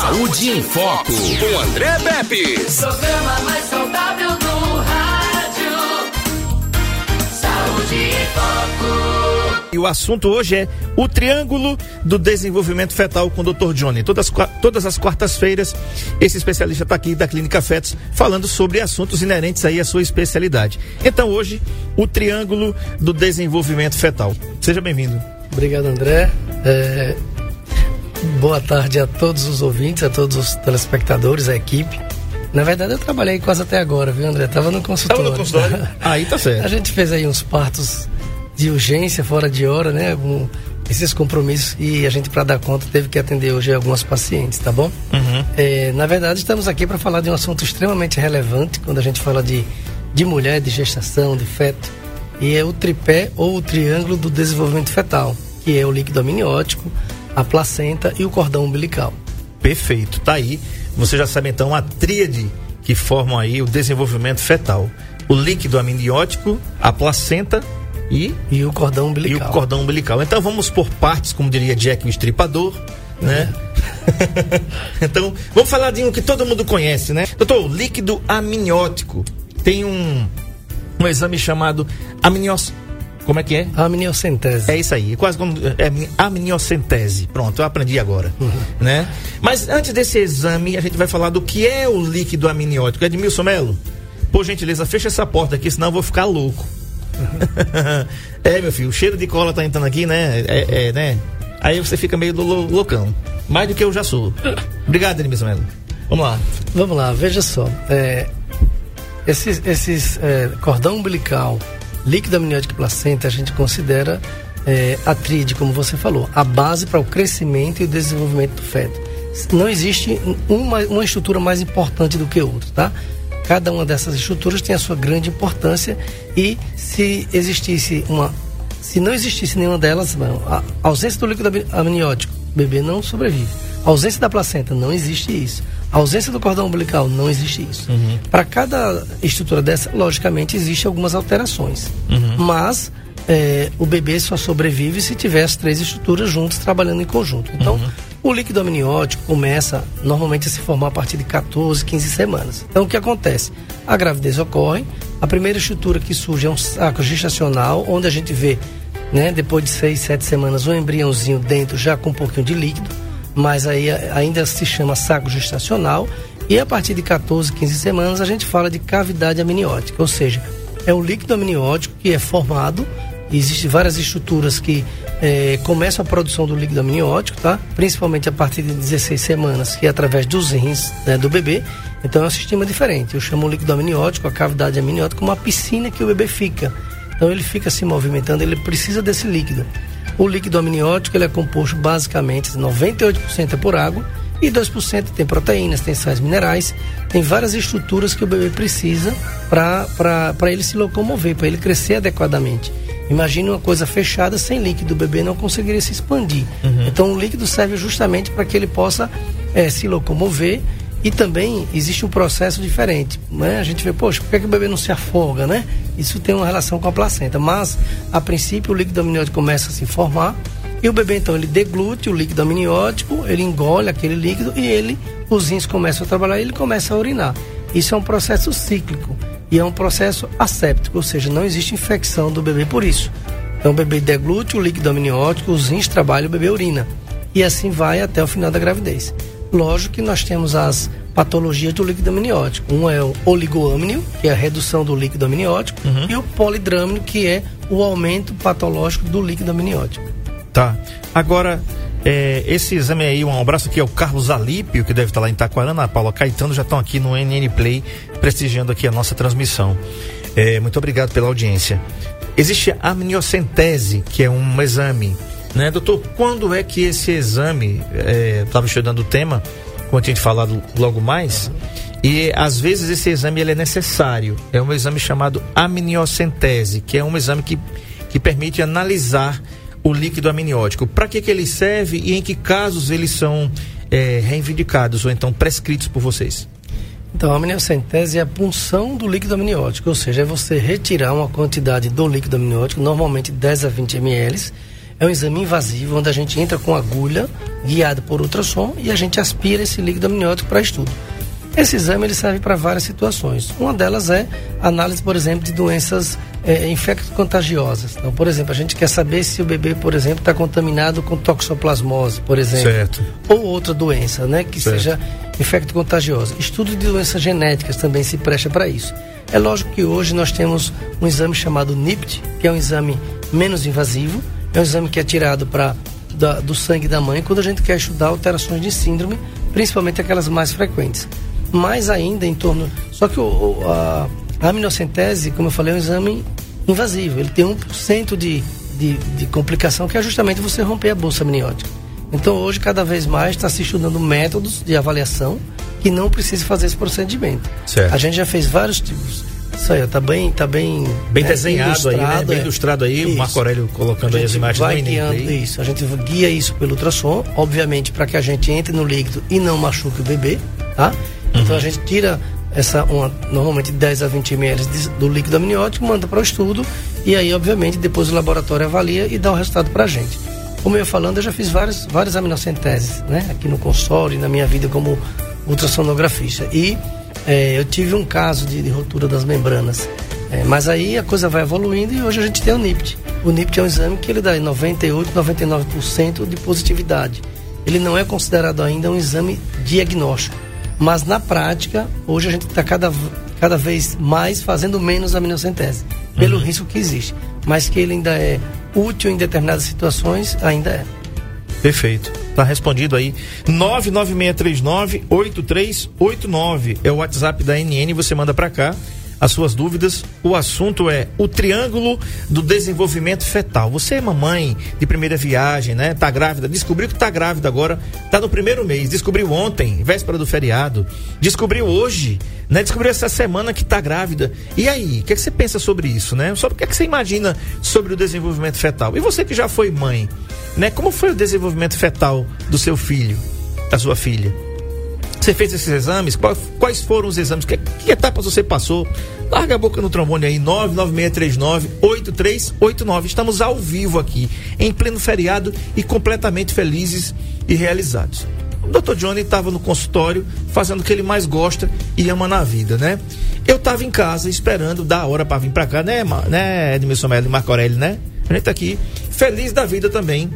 Saúde em Foco, com André Pepe. Programa mais saudável do rádio. Saúde em Foco. E o assunto hoje é o Triângulo do Desenvolvimento Fetal com o Dr. Johnny. Todas, todas as quartas-feiras, esse especialista está aqui da Clínica Fetos falando sobre assuntos inerentes aí à sua especialidade. Então hoje, o Triângulo do Desenvolvimento Fetal. Seja bem-vindo. Obrigado, André. É, boa tarde a todos os ouvintes, a todos os telespectadores, a equipe. Na verdade, eu trabalhei quase até agora, viu, André? Tava no consultório. Tava no consultório? aí tá certo. A gente fez aí uns partos de urgência, fora de hora, né? Um, esses compromissos e a gente, para dar conta, teve que atender hoje algumas pacientes, tá bom? Uhum. É, na verdade, estamos aqui para falar de um assunto extremamente relevante quando a gente fala de, de mulher, de gestação, de feto, e é o tripé ou o triângulo do desenvolvimento fetal, que é o líquido amniótico, a placenta e o cordão umbilical. Perfeito, tá aí. Você já sabe então a tríade que formam aí o desenvolvimento fetal. O líquido amniótico, a placenta e, e o cordão umbilical. E o cordão umbilical. Então vamos por partes, como diria Jack o Estripador, né? então, vamos falar de um que todo mundo conhece, né? Doutor, líquido amniótico. Tem um, um exame chamado amnios... Como é que é? Amniocentese. É isso aí, quase como é, amniocentese. Pronto, eu aprendi agora, uhum. né? Mas antes desse exame, a gente vai falar do que é o líquido amniótico. Edmilson Melo, por gentileza, fecha essa porta aqui, senão eu vou ficar louco. é, meu filho, o cheiro de cola tá entrando aqui, né? É, é, né? Aí você fica meio loucão. Mais do que eu já sou. Obrigado, Edmilson Melo. Vamos lá. Vamos lá, veja só. É, esses esses é, cordão umbilical, líquido amniótico e placenta, a gente considera é, a tríade, como você falou, a base para o crescimento e o desenvolvimento do feto. Não existe uma, uma estrutura mais importante do que outra, tá? Cada uma dessas estruturas tem a sua grande importância e se existisse uma, se não existisse nenhuma delas, a ausência do líquido amniótico, o bebê não sobrevive. A ausência da placenta, não existe isso. A ausência do cordão umbilical, não existe isso. Uhum. Para cada estrutura dessa, logicamente, existem algumas alterações. Uhum. Mas é, o bebê só sobrevive se tiver as três estruturas juntas trabalhando em conjunto. Então, Uhum. o líquido amniótico começa normalmente a se formar a partir de 14, 15 semanas. Então, o que acontece? A gravidez ocorre, a primeira estrutura que surge é um saco gestacional, onde a gente vê, né, depois de 6, 7 semanas, um embriãozinho dentro já com um pouquinho de líquido, mas aí ainda se chama saco gestacional. E a partir de 14, 15 semanas, a gente fala de cavidade amniótica, ou seja, é o líquido amniótico que é formado Existem várias estruturas que eh, começam a produção do líquido amniótico, tá? Principalmente a partir de 16 semanas, que é através dos rins né, do bebê. Então é um sistema diferente. Eu chamo o líquido amniótico, a cavidade amniótica, como uma piscina que o bebê fica. Então ele fica se movimentando, ele precisa desse líquido. O líquido amniótico ele é composto basicamente 98% é por água e 2% tem proteínas, tem sais minerais, tem várias estruturas que o bebê precisa para ele se locomover, para ele crescer adequadamente. Imagine uma coisa fechada sem líquido, o bebê não conseguiria se expandir. Uhum. Então o líquido serve justamente para que ele possa é, se locomover e também existe um processo diferente. Né? A gente vê, poxa, por que, que o bebê não se afoga, né? Isso tem uma relação com a placenta. Mas, a princípio, o líquido amniótico começa a se formar e o bebê, então, ele deglute o líquido amniótico, ele engole aquele líquido e ele, os rins começam a trabalhar e ele começa a urinar. Isso é um processo cíclico e é um processo asséptico, ou seja, não existe infecção do bebê por isso. Então o bebê deglute o líquido amniótico, os rins trabalham, o bebê urina. E assim vai até o final da gravidez. Lógico que nós temos as patologias do líquido amniótico. Um é o oligoâmnio, que é a redução do líquido amniótico, Uhum. e o polidrâmino, que é o aumento patológico do líquido amniótico. Tá. Agora, é, esse exame aí, um abraço aqui ao Carlos Alípio, que deve estar lá em Itaquarana, a Paula Caetano já estão aqui no NN Play, prestigiando aqui a nossa transmissão. É, muito obrigado pela audiência. Existe a amniocentese, que é um exame, né, doutor? Quando é que esse exame, estava estudando o tema, como eu tinha te falado logo mais, e às vezes esse exame ele é necessário. É um exame chamado amniocentese, que é um exame que, que permite analisar o líquido amniótico. Para que, que ele serve e em que casos eles são é, reivindicados ou então prescritos por vocês? Então, a amniocentese é a punção do líquido amniótico, ou seja, é você retirar uma quantidade do líquido amniótico, normalmente 10 a 20 ml, É um exame invasivo, onde a gente entra com agulha, guiado por ultrassom, e a gente aspira esse líquido amniótico para estudo. Esse exame ele serve para várias situações. Uma delas é análise, por exemplo, de doenças é, infecto-contagiosas. Então, por exemplo, a gente quer saber se o bebê, por exemplo, está contaminado com toxoplasmose, por exemplo. Certo. Ou outra doença, né? Que Certo. seja infecto-contagiosa. Estudo de doenças genéticas também se presta para isso. É lógico que hoje nós temos um exame chamado NIPT, que é um exame menos invasivo. É um exame que é tirado pra, da- do sangue da mãe quando a gente quer estudar alterações de síndrome, principalmente aquelas mais frequentes. Mais ainda em torno. Só que o, o- a, a aminocentese, como eu falei, é um exame invasivo. Ele tem 1% de, de, de complicação, que é justamente você romper a bolsa amniótica. Então hoje, cada vez mais, está se estudando métodos de avaliação que não precisa fazer esse procedimento. Certo. A gente já fez vários tipos. Isso aí, tá bem, tá bem, Bem né, desenhado aí, né? Bem é. ilustrado aí, o. Marco Aurélio colocando aí as imagens vai guiando Enem. isso. A gente guia isso pelo ultrassom, obviamente, para que a gente entre no líquido e não machuque o bebê, tá? Então Uhum. a gente tira essa uma, normalmente 10 a 20 ml do líquido amniótico, manda para o estudo e aí, obviamente, depois o laboratório avalia e dá o resultado para a gente. Como eu ia falando, eu já fiz várias, várias aminocenteses, né? Aqui no consultório e na minha vida como ultrassonografista. E eh, eu tive um caso de, de ruptura das membranas. Eh, mas aí a coisa vai evoluindo e hoje a gente tem o NIPT. O NIPT é um exame que ele dá 98, 99% de positividade. Ele não é considerado ainda um exame diagnóstico. Mas na prática, hoje a gente está cada, cada vez mais fazendo menos aminocentese, pelo risco que existe. Mas que ele ainda é útil em determinadas situações, ainda é. Perfeito. Tá respondido aí. 99639-8389 é o WhatsApp da NN. Você manda para cá as suas dúvidas. O assunto é o triângulo do desenvolvimento fetal. Você é mamãe de primeira viagem, né? Tá grávida, descobriu que tá grávida agora, tá no primeiro mês, descobriu ontem, véspera do feriado, descobriu hoje, né? Descobriu essa semana que tá grávida. E aí, o que, é que você pensa sobre isso, né? Sobre o que, é que você imagina sobre o desenvolvimento fetal? E você que já foi mãe, né? Como foi o desenvolvimento fetal do seu filho, da sua filha? Você fez esses exames? Quais foram os exames? Que, que etapas você passou? Larga a boca no trombone aí, 99639-8389. Estamos ao vivo aqui, em pleno feriado e completamente felizes e realizados. O Dr. Johnny estava no consultório fazendo o que ele mais gosta e ama na vida, né? Eu estava em casa esperando dar a hora para vir para cá, né, né, Edmilson Melo e Marco Aurélio, né? A gente tá aqui feliz da vida também,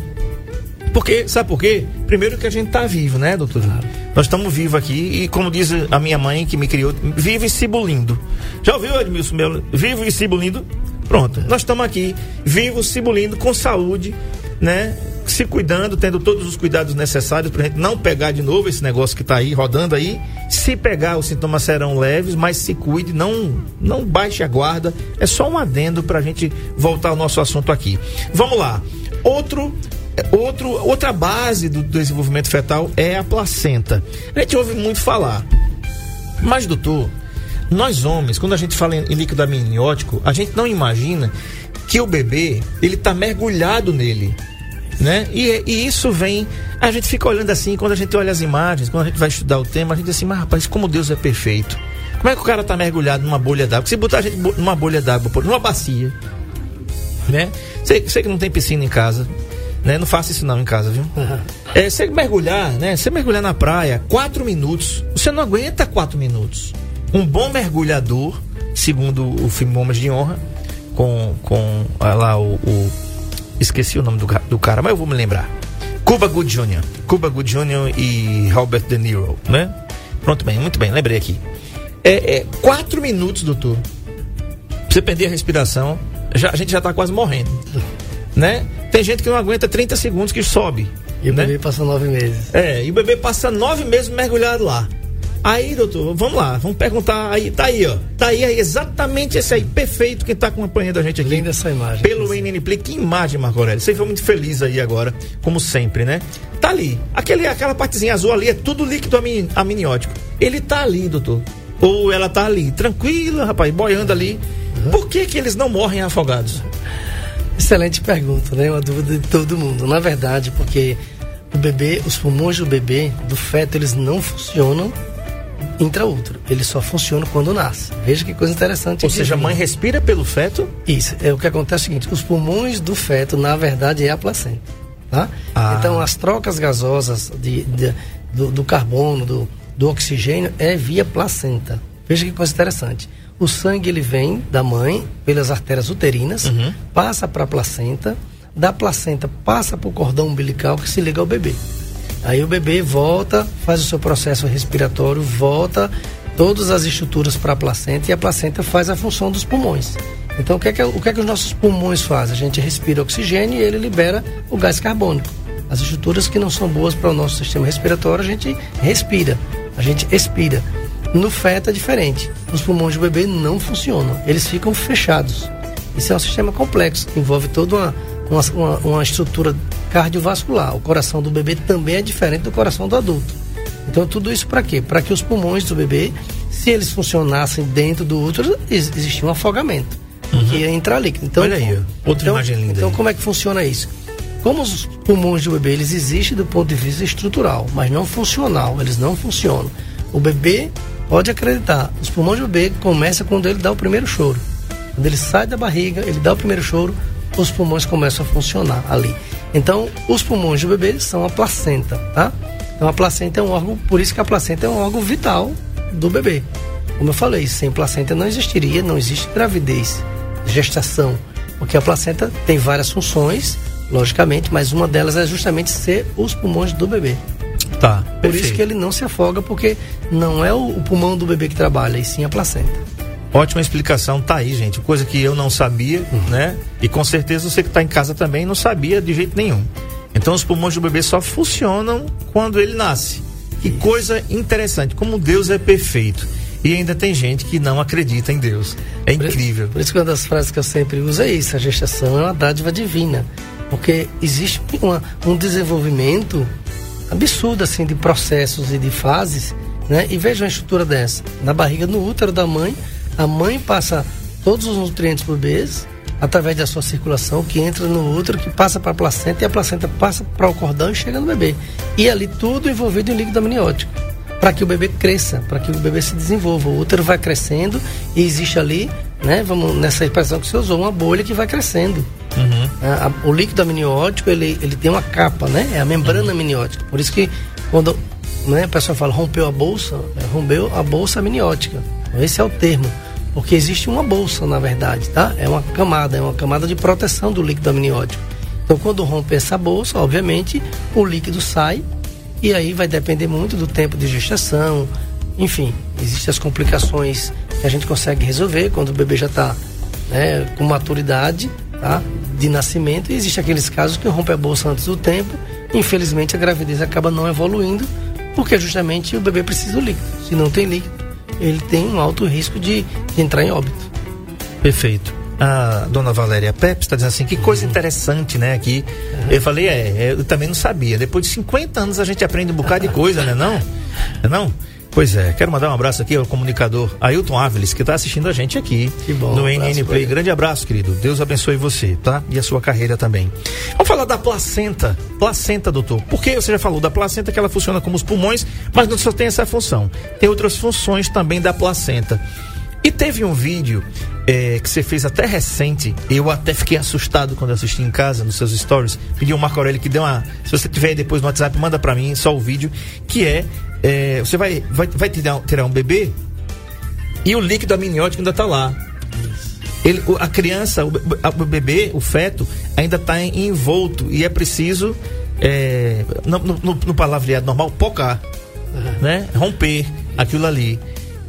porque, sabe por quê? Primeiro que a gente tá vivo, né, doutor? Nós estamos vivos aqui e, como diz a minha mãe que me criou, vivo e cibulindo. Já ouviu, Edmilson Melo? Vivo e cibulindo? Pronto, nós estamos aqui, vivos, cibulindo, com saúde, né? Se cuidando, tendo todos os cuidados necessários pra gente não pegar de novo esse negócio que tá aí, rodando aí. Se pegar, os sintomas serão leves, mas se cuide, não, não baixe a guarda. É só um adendo pra gente voltar ao nosso assunto aqui. Vamos lá. Outro Outro, outra base do desenvolvimento fetal é a placenta. A gente ouve muito falar. Mas, doutor, nós homens, quando a gente fala em líquido amniótico, a gente não imagina que o bebê, ele tá mergulhado nele. Né? E, e isso vem. A gente fica olhando assim, quando a gente olha as imagens, quando a gente vai estudar o tema, a gente diz assim, mas rapaz, como Deus é perfeito. Como é que o cara tá mergulhado numa bolha d'água? Se botar a gente numa bolha d'água, numa bacia, né? Sei, sei que não tem piscina em casa, né? Não faça isso não em casa, viu? É, você mergulhar, né? Você mergulhar na praia, quatro minutos. Você não aguenta quatro minutos. Um bom mergulhador, segundo o filme Homens de Honra, com, com ah, lá o, o- Esqueci o nome do, do cara, mas eu vou me lembrar. Cuba Good Jr. Cuba Good Jr. e Robert De Niro, né? Pronto, bem, muito bem, lembrei aqui. É, é quatro minutos, doutor. Pra você perder a respiração, já, a gente já tá quase morrendo. Né? Tem gente que não aguenta 30 segundos que sobe. E o né? bebê passou nove meses. É, e o bebê passa nove meses mergulhado lá. Aí, doutor, vamos lá, vamos perguntar aí, tá aí, ó. Tá aí, aí exatamente esse aí, perfeito, quem tá acompanhando a gente aqui. Linda essa imagem. Pelo NN Play, que imagem, Marco Aurélio. Você foi muito feliz aí agora, como sempre, né? Tá ali. Aquele, aquela partezinha azul ali é tudo líquido amni- amniótico. Ele tá ali, doutor. Ou ela tá ali, tranquila, rapaz, boiando ali. Por que que eles não morrem afogados? Excelente pergunta, né? Uma dúvida de todo mundo. Na verdade, porque o bebê, os pulmões do bebê, do feto, eles não funcionam intraútero. Ele só funciona quando nasce. Veja que coisa interessante. Ou seja, a mãe respira pelo feto? Isso. É, o que acontece é o seguinte: os pulmões do feto, na verdade, é a placenta. Tá? Ah. Então, as trocas gasosas de, de- do, do carbono, do, do oxigênio, é via placenta. Veja que coisa interessante. O sangue ele vem da mãe pelas artérias uterinas, passa para a placenta, da placenta passa para o cordão umbilical que se liga ao bebê. Aí o bebê volta, faz o seu processo respiratório, volta todas as estruturas para a placenta e a placenta faz a função dos pulmões. Então o que é que, o que é que os nossos pulmões fazem? A gente respira oxigênio e ele libera o gás carbônico. As estruturas que não são boas para o nosso sistema respiratório, a gente respira, a gente expira. No feto é diferente. Os pulmões do bebê não funcionam, eles ficam fechados. Isso é um sistema complexo, que envolve toda uma, uma, uma, estrutura cardiovascular. O coração do bebê também é diferente do coração do adulto. Então, tudo isso para quê? Para que os pulmões do bebê, se eles funcionassem dentro do útero, ex- existia um afogamento, que ia entrar líquido. Então, Olha aí. Outra então, imagem linda Então, aí. como é que funciona isso? Como os pulmões do bebê, eles existem do ponto de vista estrutural, mas não funcional, eles não funcionam. O bebê, pode acreditar, os pulmões do bebê começam quando ele dá o primeiro choro. Quando ele sai da barriga, ele dá o primeiro choro, os pulmões começam a funcionar ali. Então, os pulmões do bebê são a placenta, tá? Então, a placenta é um órgão, por isso que a placenta é um órgão vital do bebê. Como eu falei, sem placenta não existiria, não existe gravidez, gestação, porque a placenta tem várias funções, logicamente, mas uma delas é justamente ser os pulmões do bebê. Tá. Por isso que ele não se afoga, porque não é o, pulmão do bebê que trabalha, e sim a placenta. Ótima explicação, tá aí, gente. Coisa que eu não sabia, né? E com certeza você que tá em casa também não sabia de jeito nenhum. Então os pulmões do bebê só funcionam quando ele nasce. Que coisa interessante, como Deus é perfeito. E ainda tem gente que não acredita em Deus. É incrível. Por isso que uma das frases que eu sempre uso é isso: a gestação é uma dádiva divina. Porque existe uma- um desenvolvimento absurdo assim de processos e de fases, né? E veja uma estrutura dessa. Na barriga, no útero da mãe, a mãe passa todos os nutrientes para o bebê através da sua circulação, que entra no útero, que passa para a placenta e a placenta passa para o cordão e chega no bebê. E ali tudo envolvido em líquido amniótico para que o bebê cresça, para que o bebê se desenvolva. O útero vai crescendo e existe ali, né, vamos nessa expressão que você usou, uma bolha que vai crescendo. A- a- o líquido amniótico, ele, ele tem uma capa, né? É a membrana amniótica. Por isso que quando né, a pessoa fala rompeu a bolsa, é, rompeu a bolsa amniótica. Esse é o termo. Porque existe uma bolsa, na verdade, tá? É uma camada, é uma camada de proteção do líquido amniótico. Então, quando rompe essa bolsa, obviamente, o líquido sai e aí vai depender muito do tempo de gestação. Enfim, existem as complicações que a gente consegue resolver quando o bebê já está né, com maturidade tá, de nascimento. E existem aqueles casos que rompe a bolsa antes do tempo. Infelizmente, a gravidez acaba não evoluindo porque justamente o bebê precisa do líquido. Se não tem líquido, ele tem um alto risco de, de entrar em óbito. Perfeito. A dona Valéria Pepe está dizendo assim, que coisa interessante, né? Aqui. Eu falei, é, eu também não sabia. Depois de 50 anos a gente aprende um bocado de coisa, né? Não? É não? Pois é, quero mandar um abraço aqui ao comunicador Ailton Áviles, que está assistindo a gente aqui Que bom, no um NN Play. Grande abraço, querido. Deus abençoe você, tá? E a sua carreira também. Vamos falar da placenta. Placenta, doutor. Porque você já falou da placenta que ela funciona como os pulmões, mas não só tem essa função. Tem outras funções também da placenta. E teve um vídeo eh, que você fez até recente, eu até fiquei assustado quando assisti em casa, nos seus stories. Pedi ao Marco Aurélio que dê uma. Se você tiver depois no WhatsApp, manda pra mim só o vídeo. Que é: eh, você vai, vai, vai tirar, tirar um bebê e o líquido amniótico ainda tá lá. Ele, o- a criança, o, a- o bebê, o feto, ainda está envolto e é preciso, eh, no, no, no- palavreado normal, pocar, né? Romper aquilo ali.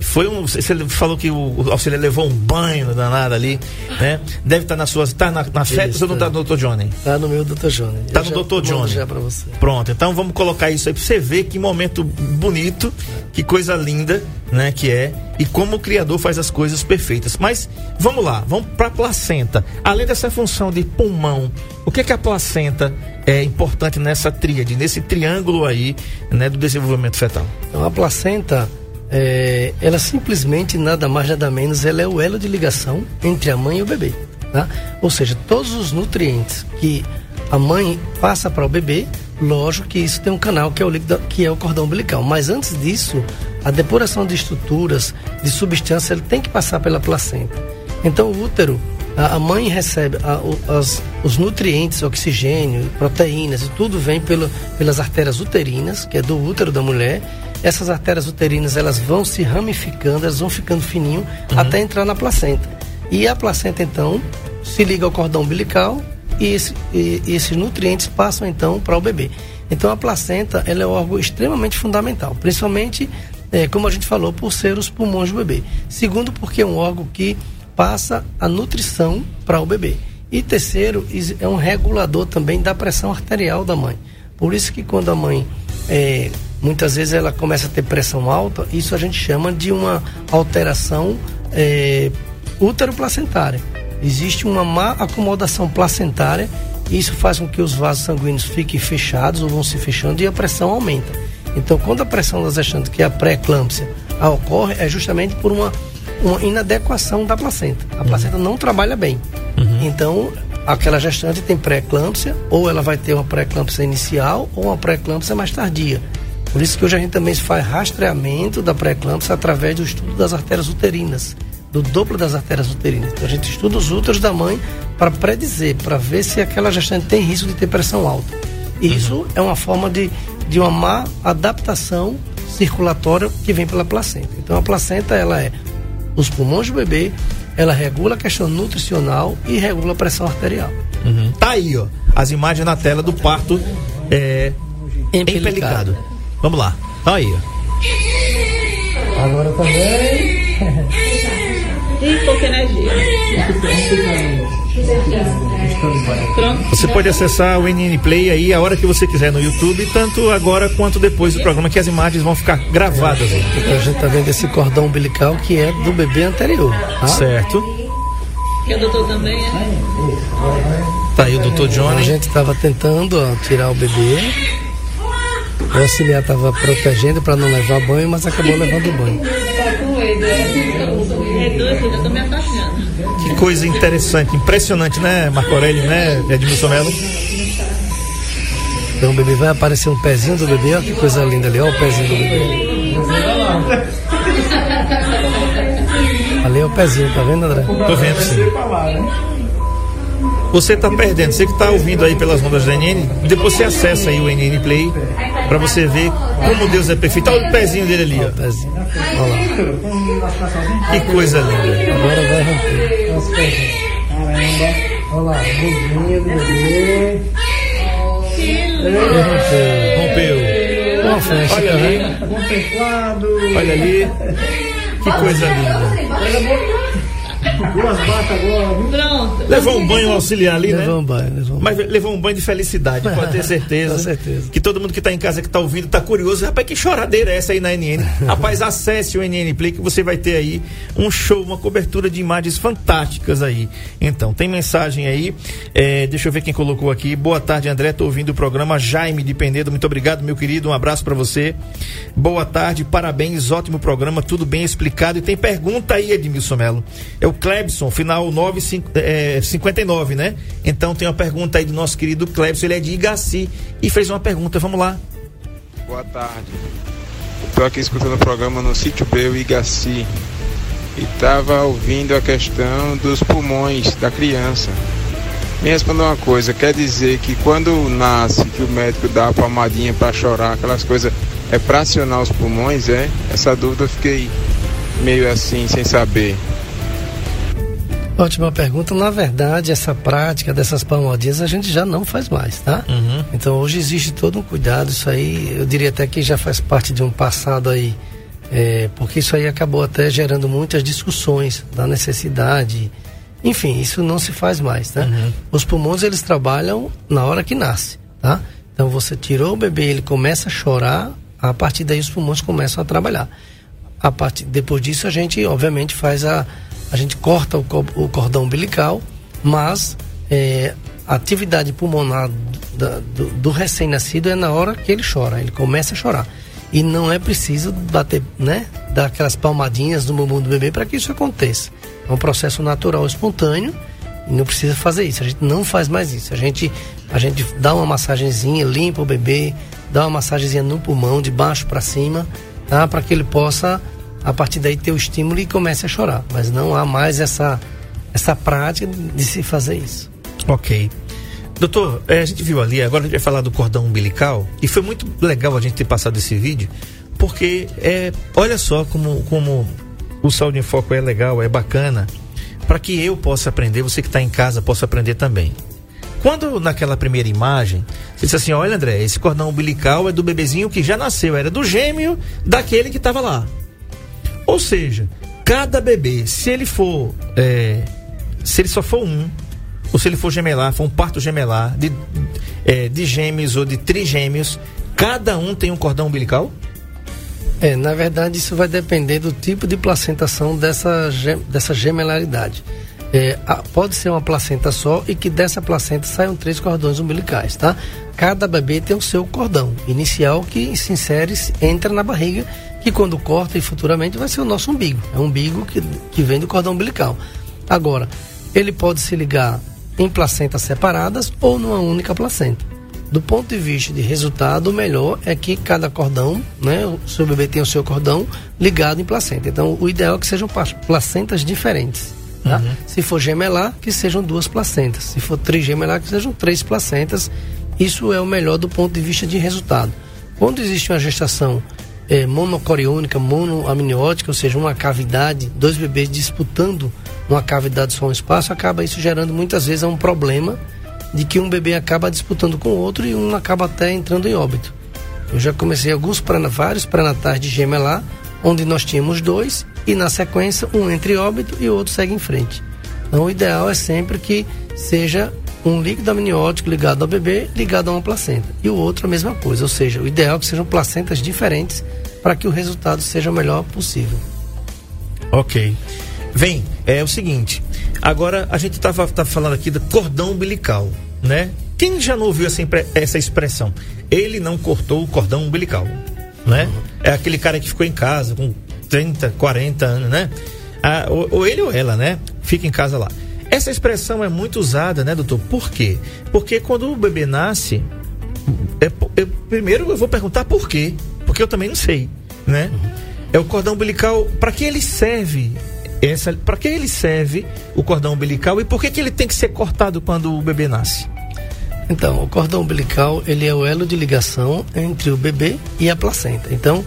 Foi um. Você falou que o, auxiliar levou um banho danado ali, né? Deve estar nas suas. Tá na, na feto ou não tá no Dr. Johnny? Tá no meu Dr. Johnny. Tá Eu no Dr. Johnny. já você. Pronto, então vamos colocar isso aí pra você ver que momento bonito, que coisa linda, né, que é e como o criador faz as coisas perfeitas. Mas vamos lá, vamos pra placenta. Além dessa função de pulmão, o que é que a placenta é importante nessa tríade, nesse triângulo aí, né, do desenvolvimento fetal? Então a placenta, é, ela simplesmente nada mais nada menos, ela é o elo de ligação entre a mãe e o bebê, tá? Ou seja, todos os nutrientes que a mãe passa para o bebê, lógico que isso tem um canal que é o líquido, que é o cordão umbilical. Mas antes disso, a depuração de estruturas, de substância, ele tem que passar pela placenta. Então o útero, a, a mãe recebe a, o, as, os nutrientes, oxigênio, proteínas e tudo vem pelo, pelas artérias uterinas, que é do útero da mulher. Essas artérias uterinas elas vão se ramificando, elas vão ficando fininho uhum. até entrar na placenta. E a placenta então se liga ao cordão umbilical e, esse, e, e esses nutrientes passam então para o bebê. Então a placenta ela é um órgão extremamente fundamental, principalmente é, como a gente falou, por ser os pulmões do bebê. Segundo, porque é um órgão que passa a nutrição para o bebê. E terceiro, é um regulador também da pressão arterial da mãe. Por isso que quando a mãe é, muitas vezes ela começa a ter pressão alta, isso a gente chama de uma alteração é, útero-placentária. Existe uma má acomodação placentária e isso faz com que os vasos sanguíneos fiquem fechados ou vão se fechando e a pressão aumenta. Então, quando a pressão das gestantes, que é a pré-eclâmpsia, ocorre, é justamente por uma uma inadequação da placenta. A placenta não trabalha bem. Uhum. Então, aquela gestante tem pré-eclâmpsia, ou ela vai ter uma pré-eclâmpsia inicial ou uma pré-eclâmpsia mais tardia. Por isso que hoje a gente também faz rastreamento da pré-eclâmpsia através do estudo das artérias uterinas, do duplo das artérias uterinas. Então a gente estuda os úteros da mãe para predizer, para ver se aquela gestante tem risco de ter pressão alta. E uhum. isso é uma forma de, de uma má adaptação circulatória que vem pela placenta. Então a placenta ela é os pulmões do bebê, ela regula a questão nutricional e regula a pressão arterial. Uhum. Tá aí, ó, as imagens na tela do parto é, empelicado. empelicado. Vamos lá, tá aí. Agora também. e pouca energia. Você pode acessar o NN Play aí a hora que você quiser no YouTube, tanto agora quanto depois do programa, que as imagens vão ficar gravadas. É, então a gente tá vendo esse cordão umbilical que é do bebê anterior. Tá? Certo. Que o doutor também é. Tá aí o doutor Johnny. A gente estava tentando ó, tirar o bebê. O auxiliar estava protegendo para não levar banho, mas acabou levando banho. Que coisa interessante, impressionante, né, Marco Aurélio, né, Edmilson Melo? Então o bebê vai aparecer um pezinho do bebê, olha que coisa linda ali, olha o pezinho do bebê. Ali é o pezinho, tá vendo, André? Tô vendo sim. Você está perdendo, você que está ouvindo aí pelas ondas da NN, depois você acessa aí o NN Play para você ver como Deus é perfeito. Olha o pezinho dele ali, ó. Olha lá. Que coisa linda. Agora vai romper. Caramba. Olha lá, bebê. Rompeu. Festa. Olha ali. Olha ali. Que coisa linda. Duas batas agora. Pronto. Levou um banho auxiliar ali, levou né? Um banho, levou um banho. Mas levou um banho de felicidade, pode ter certeza. Com certeza. Que todo mundo que está em casa, que está ouvindo, está curioso. Rapaz, que choradeira é essa aí na NN? Rapaz, acesse o NN Play que você vai ter aí um show, uma cobertura de imagens fantásticas aí. Então, tem mensagem aí. É, deixa eu ver quem colocou aqui. Boa tarde, André. Estou ouvindo o programa. Jaime de Penedo, muito obrigado, meu querido. Um abraço para você. Boa tarde, parabéns, ótimo programa, tudo bem explicado. E tem pergunta aí, Edmilson Melo. É o Klebson, final 959, é, né? Então tem uma pergunta aí do nosso querido Klebson, ele é de Igaci e fez uma pergunta, vamos lá. Boa tarde. Estou aqui escutando o programa no sítio B, Igaci, e estava ouvindo a questão dos pulmões da criança. Me responda uma coisa, quer dizer que quando nasce, que o médico dá a palmadinha para chorar, aquelas coisas, é para acionar os pulmões, é? Essa dúvida eu fiquei meio assim, sem saber. Ótima pergunta. Na verdade, essa prática dessas palmadinhas a gente já não faz mais, tá? Uhum. Então hoje existe todo um cuidado. Isso aí, eu diria até que já faz parte de um passado aí, é, porque isso aí acabou até gerando muitas discussões da necessidade. Enfim, isso não se faz mais, né? Uhum. Os pulmões eles trabalham na hora que nasce, tá? Então você tirou o bebê, ele começa a chorar, a partir daí os pulmões começam a trabalhar. A partir, depois disso a gente, obviamente, faz a a gente corta o, o cordão umbilical, mas é, a atividade pulmonar do, do, do recém-nascido é na hora que ele chora, ele começa a chorar. E não é preciso bater, né, dar aquelas palmadinhas no bumbum do bebê para que isso aconteça. É um processo natural, espontâneo, e não precisa fazer isso. A gente não faz mais isso. A gente, a gente dá uma massagenzinha, limpa o bebê, dá uma massagenzinha no pulmão, de baixo para cima, tá? Para que ele possa, a partir daí, ter o estímulo e comece a chorar. Mas não há mais essa, essa prática de se fazer isso. Ok. Doutor, é, a gente viu ali, agora a gente vai falar do cordão umbilical, e foi muito legal a gente ter passado esse vídeo, porque é, olha só como, como o Saúde em Foco é legal, é bacana, para que eu possa aprender, você que está em casa possa aprender também. Quando naquela primeira imagem, você disse assim: olha, André, esse cordão umbilical é do bebezinho que já nasceu, era do gêmeo daquele que estava lá. Ou seja, cada bebê, se ele for. É, se ele só for um, ou se ele for gemelar, for um parto gemelar, de, é, de gêmeos ou de trigêmeos, cada um tem um cordão umbilical? É, na verdade, isso vai depender do tipo de placentação dessa, dessa gemelaridade. É, pode ser uma placenta só e que dessa placenta saiam três cordões umbilicais, tá? Cada bebê tem o seu cordão inicial que se insere, entra na barriga, que quando corta e futuramente vai ser o nosso umbigo. É um umbigo que, que vem do cordão umbilical. Agora, ele pode se ligar em placentas separadas ou numa única placenta. Do ponto de vista de resultado, o melhor é que cada cordão, né, o seu bebê tem o seu cordão ligado em placenta. Então, o ideal é que sejam placentas diferentes. Tá? Uhum. Se for gemelar, que sejam duas placentas. Se for trigemelar, que sejam três placentas. Isso é o melhor do ponto de vista de resultado. Quando existe uma gestação é, monocoriônica, monoamniótica, ou seja, uma cavidade, dois bebês disputando uma cavidade só um espaço, acaba isso gerando muitas vezes um problema de que um bebê acaba disputando com o outro e um acaba até entrando em óbito. Eu já comecei alguns vários pré-natais de gemelar, onde nós tínhamos dois e na sequência um entre óbito e o outro segue em frente. Então o ideal é sempre que seja um líquido amniótico ligado ao bebê, ligado a uma placenta. E o outro a mesma coisa, ou seja, o ideal é que sejam placentas diferentes para que o resultado seja o melhor possível. Ok. Vem, é o seguinte. Agora a gente estava tá falando aqui do cordão umbilical, né? Quem já não ouviu essa, essa expressão? Ele não cortou o cordão umbilical, né? É aquele cara que ficou em casa com 30, 40 anos, né? Ah, ou, ou ele ou ela, né? Fica em casa lá. Essa expressão é muito usada, né, doutor? Por quê? Porque quando o bebê nasce, é, primeiro eu vou perguntar por quê, porque eu também não sei, né? É o cordão umbilical, para que ele serve? Essa, para que ele serve o cordão umbilical e por que, que ele tem que ser cortado quando o bebê nasce? Então, o cordão umbilical ele é o elo de ligação entre o bebê e a placenta. Então,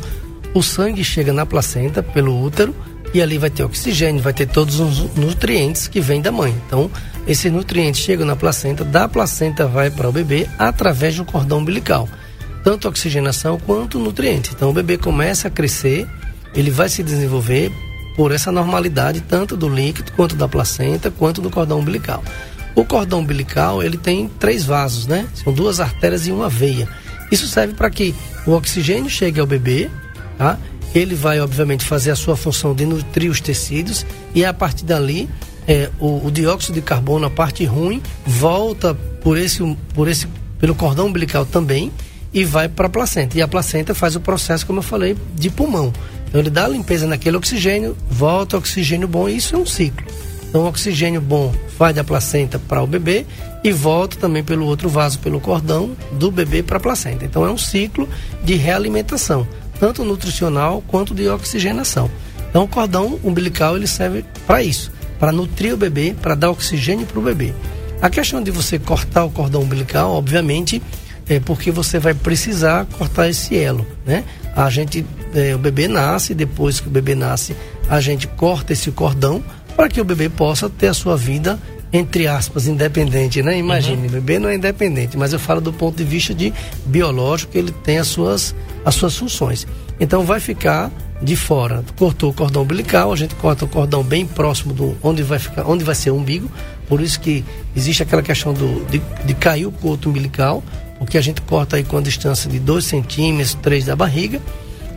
o sangue chega na placenta pelo útero e ali vai ter oxigênio, vai ter todos os nutrientes que vêm da mãe. Então, esses nutrientes chegam na placenta, da placenta vai para o bebê através do cordão umbilical, tanto oxigenação quanto nutrientes. Então, o bebê começa a crescer, ele vai se desenvolver por essa normalidade tanto do líquido quanto da placenta quanto do cordão umbilical. O cordão umbilical ele tem três vasos, né? São duas artérias e uma veia. Isso serve para que o oxigênio chegue ao bebê, tá? Ele vai, obviamente, fazer a sua função de nutrir os tecidos e a partir dali é, o, o, dióxido de carbono, a parte ruim, volta por esse, por esse, pelo cordão umbilical também e vai para a placenta. E a placenta faz o processo, como eu falei, de pulmão. Então ele dá a limpeza naquele oxigênio, volta oxigênio bom, e isso é um ciclo. Então o oxigênio bom vai da placenta para o bebê e volta também pelo outro vaso, pelo cordão do bebê para a placenta. Então é um ciclo de realimentação tanto nutricional quanto de oxigenação. Então, o cordão umbilical ele serve para isso, para nutrir o bebê, para dar oxigênio para o bebê. A questão de você cortar o cordão umbilical, obviamente, é porque você vai precisar cortar esse elo, né? A gente, é, o bebê nasce, depois que o bebê nasce, a gente corta esse cordão para que o bebê possa ter a sua vida entre aspas, independente, né? Imagine, uhum. o bebê não é independente, mas eu falo do ponto de vista de biológico, ele tem as suas, as suas funções. Então vai ficar de fora. Cortou o cordão umbilical, a gente corta o cordão bem próximo do onde vai ficar, onde vai ser o umbigo. Por isso que existe aquela questão do, de, de cair o coto umbilical, porque a gente corta aí com a distância de 2 centímetros, 3 da barriga.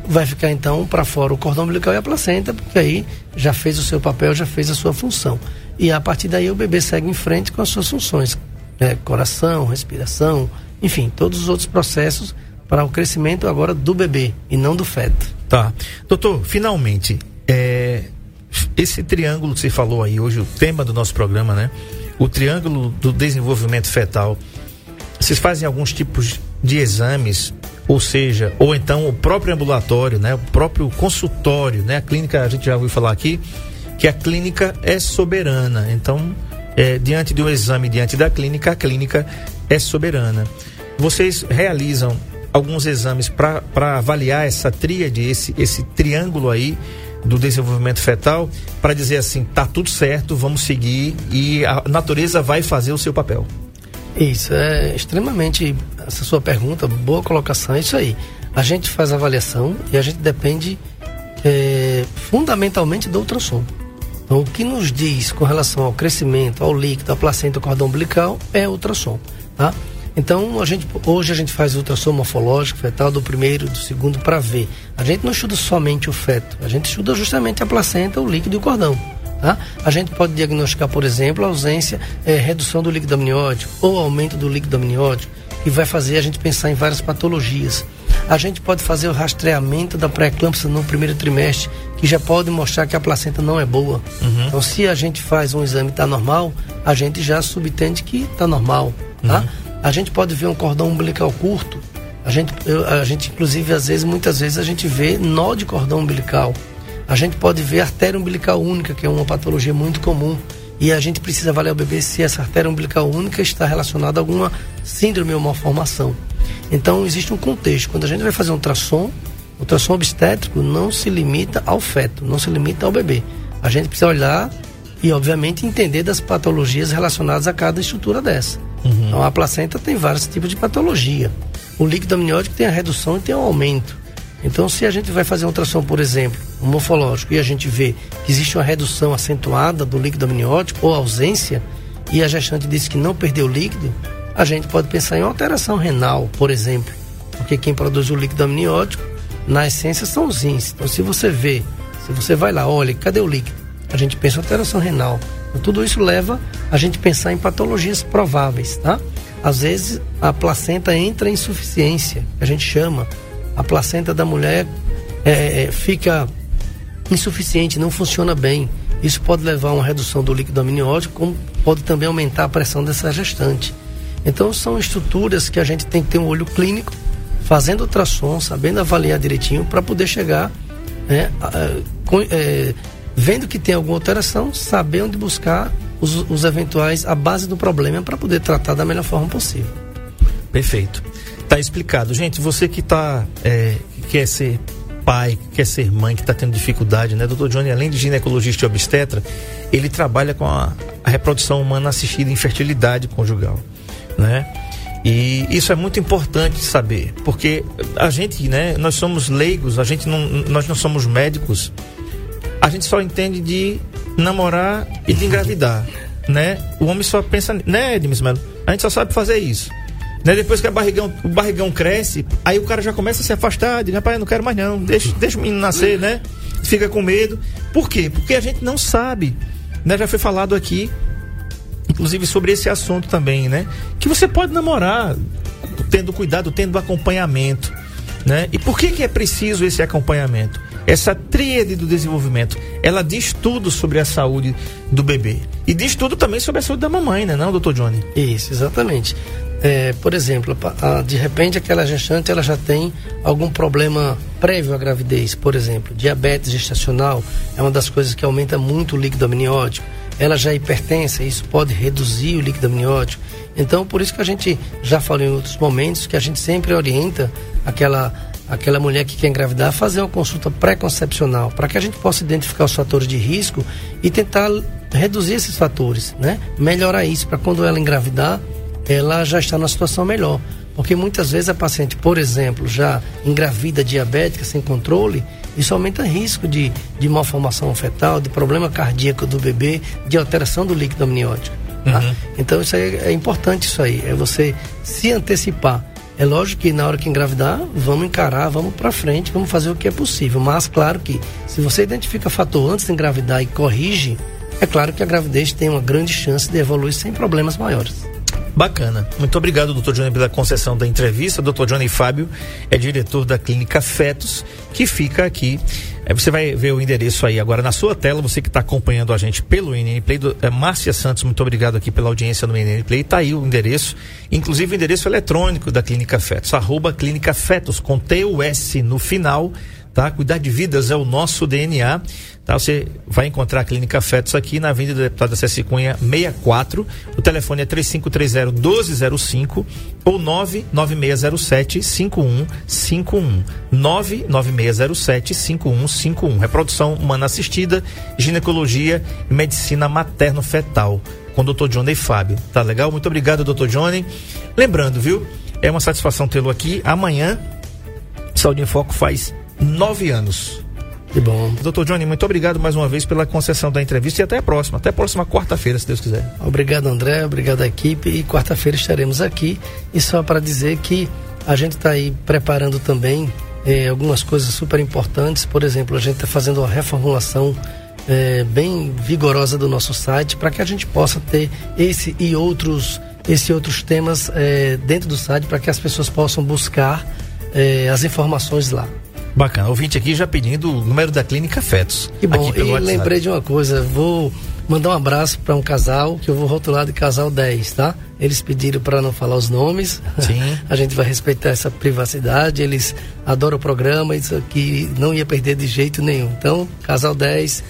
Vai ficar então para fora o cordão umbilical e a placenta, porque aí já fez o seu papel, já fez a sua função. E a partir daí o bebê segue em frente com as suas funções, né? coração, respiração, enfim, todos os outros processos para o crescimento agora do bebê e não do feto. Tá. Doutor, finalmente, é, esse triângulo que você falou aí hoje, o tema do nosso programa, né? O triângulo do desenvolvimento fetal. Vocês fazem alguns tipos de exames, ou seja, ou então o próprio ambulatório, né, o próprio consultório, né, a clínica, a gente já ouviu falar aqui, que a clínica é soberana. Então, é, diante de um exame, diante da clínica, a clínica é soberana. Vocês realizam alguns exames para avaliar essa tríade, esse, esse triângulo aí do desenvolvimento fetal, para dizer assim, tá tudo certo, vamos seguir e a natureza vai fazer o seu papel. Isso, é extremamente. Essa sua pergunta, boa colocação, é isso aí. A gente faz avaliação e a gente depende é, fundamentalmente do ultrassom. Então, o que nos diz com relação ao crescimento, ao líquido, à placenta, ao cordão umbilical é o ultrassom, tá? Então, a gente, hoje a gente faz ultrassom morfológico fetal do primeiro, do segundo para ver. A gente não estuda somente o feto, a gente estuda justamente a placenta, o líquido e o cordão. Tá? A gente pode diagnosticar, por exemplo, a ausência, é, redução do líquido amniótico ou aumento do líquido amniótico, que vai fazer a gente pensar em várias patologias. A gente pode fazer o rastreamento da pré-eclâmpsia no primeiro trimestre, que já pode mostrar que a placenta não é boa. Uhum. Então, se a gente faz um exame e está normal, a gente já subtende que está normal. Tá? Uhum. A gente pode ver um cordão umbilical curto. A gente, a gente, inclusive, às vezes, muitas vezes, a gente vê nó de cordão umbilical. A gente pode ver artéria umbilical única, que é uma patologia muito comum. E a gente precisa avaliar o bebê se essa artéria umbilical única está relacionada a alguma síndrome ou malformação. Então, existe um contexto. Quando a gente vai fazer um ultrassom, o ultrassom obstétrico não se limita ao feto, não se limita ao bebê. A gente precisa olhar e, obviamente, entender das patologias relacionadas a cada estrutura dessa. Uhum. Então, a placenta tem vários tipos de patologia. O líquido amniótico tem a redução e tem o aumento. Então, se a gente vai fazer um ultrassom, por exemplo, um morfológico, e a gente vê que existe uma redução acentuada do líquido amniótico ou ausência, e a gestante diz que não perdeu líquido, a gente pode pensar em alteração renal, por exemplo. Porque quem produz o líquido amniótico, na essência, são os rins. Então, se você vê, se você vai lá, olha, cadê o líquido? A gente pensa em alteração renal. Então, tudo isso leva a gente pensar em patologias prováveis, tá? Às vezes a placenta entra em insuficiência, a gente chama. A placenta da mulher é, é, fica insuficiente, não funciona bem. Isso pode levar a uma redução do líquido amniótico, como pode também aumentar a pressão dessa gestante. Então são estruturas que a gente tem que ter um olho clínico, fazendo ultrassom, sabendo avaliar direitinho para poder chegar, né, com, é, vendo que tem alguma alteração, saber onde buscar os, os eventuais, a base do problema para poder tratar da melhor forma possível. Perfeito. Tá explicado. Gente, você que tá, é, que quer ser pai, que quer ser mãe, que está tendo dificuldade, né? Doutor Johnny, além de ginecologista e obstetra, ele trabalha com a, a reprodução humana assistida em fertilidade conjugal, né? E isso é muito importante saber, porque a gente, né, nós somos leigos, a gente não, nós não somos médicos, a gente só entende de namorar e de engravidar, né? O homem só pensa, né, Edmilson Melo? A gente só sabe fazer isso. Né? Depois que a barrigão, o barrigão cresce, aí o cara já começa a se afastar, diz, rapaz, eu não quero mais não, deixa, deixa o menino nascer, né? Fica com medo. Por quê? Porque a gente não sabe. Né? Já foi falado aqui, inclusive sobre esse assunto também, né? Que você pode namorar tendo cuidado, tendo acompanhamento. Né? E por que, que é preciso esse acompanhamento? Essa tríade do desenvolvimento, ela diz tudo sobre a saúde do bebê. E diz tudo também sobre a saúde da mamãe, né, não, doutor Johnny? Isso, exatamente. É, por exemplo, a, de repente aquela gestante ela já tem algum problema prévio à gravidez, por exemplo, diabetes gestacional é uma das coisas que aumenta muito o líquido amniótico. Ela já é hipertensa, isso pode reduzir o líquido amniótico. Então, por isso que a gente já falou em outros momentos que a gente sempre orienta aquela aquela mulher que quer engravidar fazer uma consulta pré-concepcional, para que a gente possa identificar os fatores de risco e tentar reduzir esses fatores, né? Melhorar isso para quando ela engravidar, ela já está numa situação melhor. Porque muitas vezes a paciente, por exemplo, já engravida diabética sem controle, isso aumenta o risco de, de malformação fetal, de problema cardíaco do bebê, de alteração do líquido amniótico. Tá? Uhum. Então isso é importante isso aí, é você se antecipar. É lógico que na hora que engravidar, vamos encarar, vamos para frente, vamos fazer o que é possível. Mas claro que se você identifica fator antes de engravidar e corrige, é claro que a gravidez tem uma grande chance de evoluir sem problemas maiores. Bacana. Muito obrigado, doutor Johnny, pela concessão da entrevista. Doutor Johnny Fábio é diretor da clínica Fetos, que fica aqui Aí você vai ver o endereço aí agora na sua tela, você que está acompanhando a gente pelo NN Play. Do, é, Márcia Santos, muito obrigado aqui pela audiência no NN Play. Tá aí o endereço, inclusive o endereço eletrônico da Clínica Fetos, arroba Clínica Fetos, com T-U-S no final tá? Cuidar de vidas é o nosso DNA, tá? Você vai encontrar a Clínica Fetos aqui na Avenida do Deputado César Cunha 64. O telefone é 3530 1205 ou 99607 5151. 99607 5151. Reprodução humana assistida, ginecologia e medicina materno-fetal com o Dr. Johnny Fábio. Tá legal? Muito obrigado, Dr. Johnny. Lembrando, viu? É uma satisfação tê-lo aqui. Amanhã, Saúde em Foco faz nove anos. Que bom. Doutor Johnny, muito obrigado mais uma vez pela concessão da entrevista e até a próxima. Até a próxima quarta-feira, se Deus quiser. Obrigado, André. Obrigado, equipe. E quarta-feira estaremos aqui. E só para dizer que a gente está aí preparando também eh, algumas coisas super importantes. Por exemplo, a gente está fazendo uma reformulação eh, bem vigorosa do nosso site para que a gente possa ter esse e outros, esse outros temas eh, dentro do site para que as pessoas possam buscar as informações lá. Bacana. Ouvinte aqui já pedindo o número da clínica Fetos. Que bom. e WhatsApp. lembrei de uma coisa, vou mandar um abraço para um casal que eu vou rotular de casal 10, tá? Eles pediram para não falar os nomes. Sim. A gente vai respeitar essa privacidade. Eles adoram o programa, isso aqui não ia perder de jeito nenhum. Então, casal 10,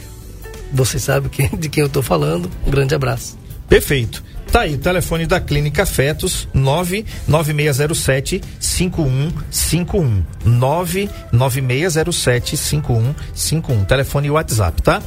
você sabe de quem eu estou falando. Um grande abraço. Perfeito. Tá aí, o telefone da Clínica Fetos, 99607 5151. 99607 5151. Telefone WhatsApp, tá?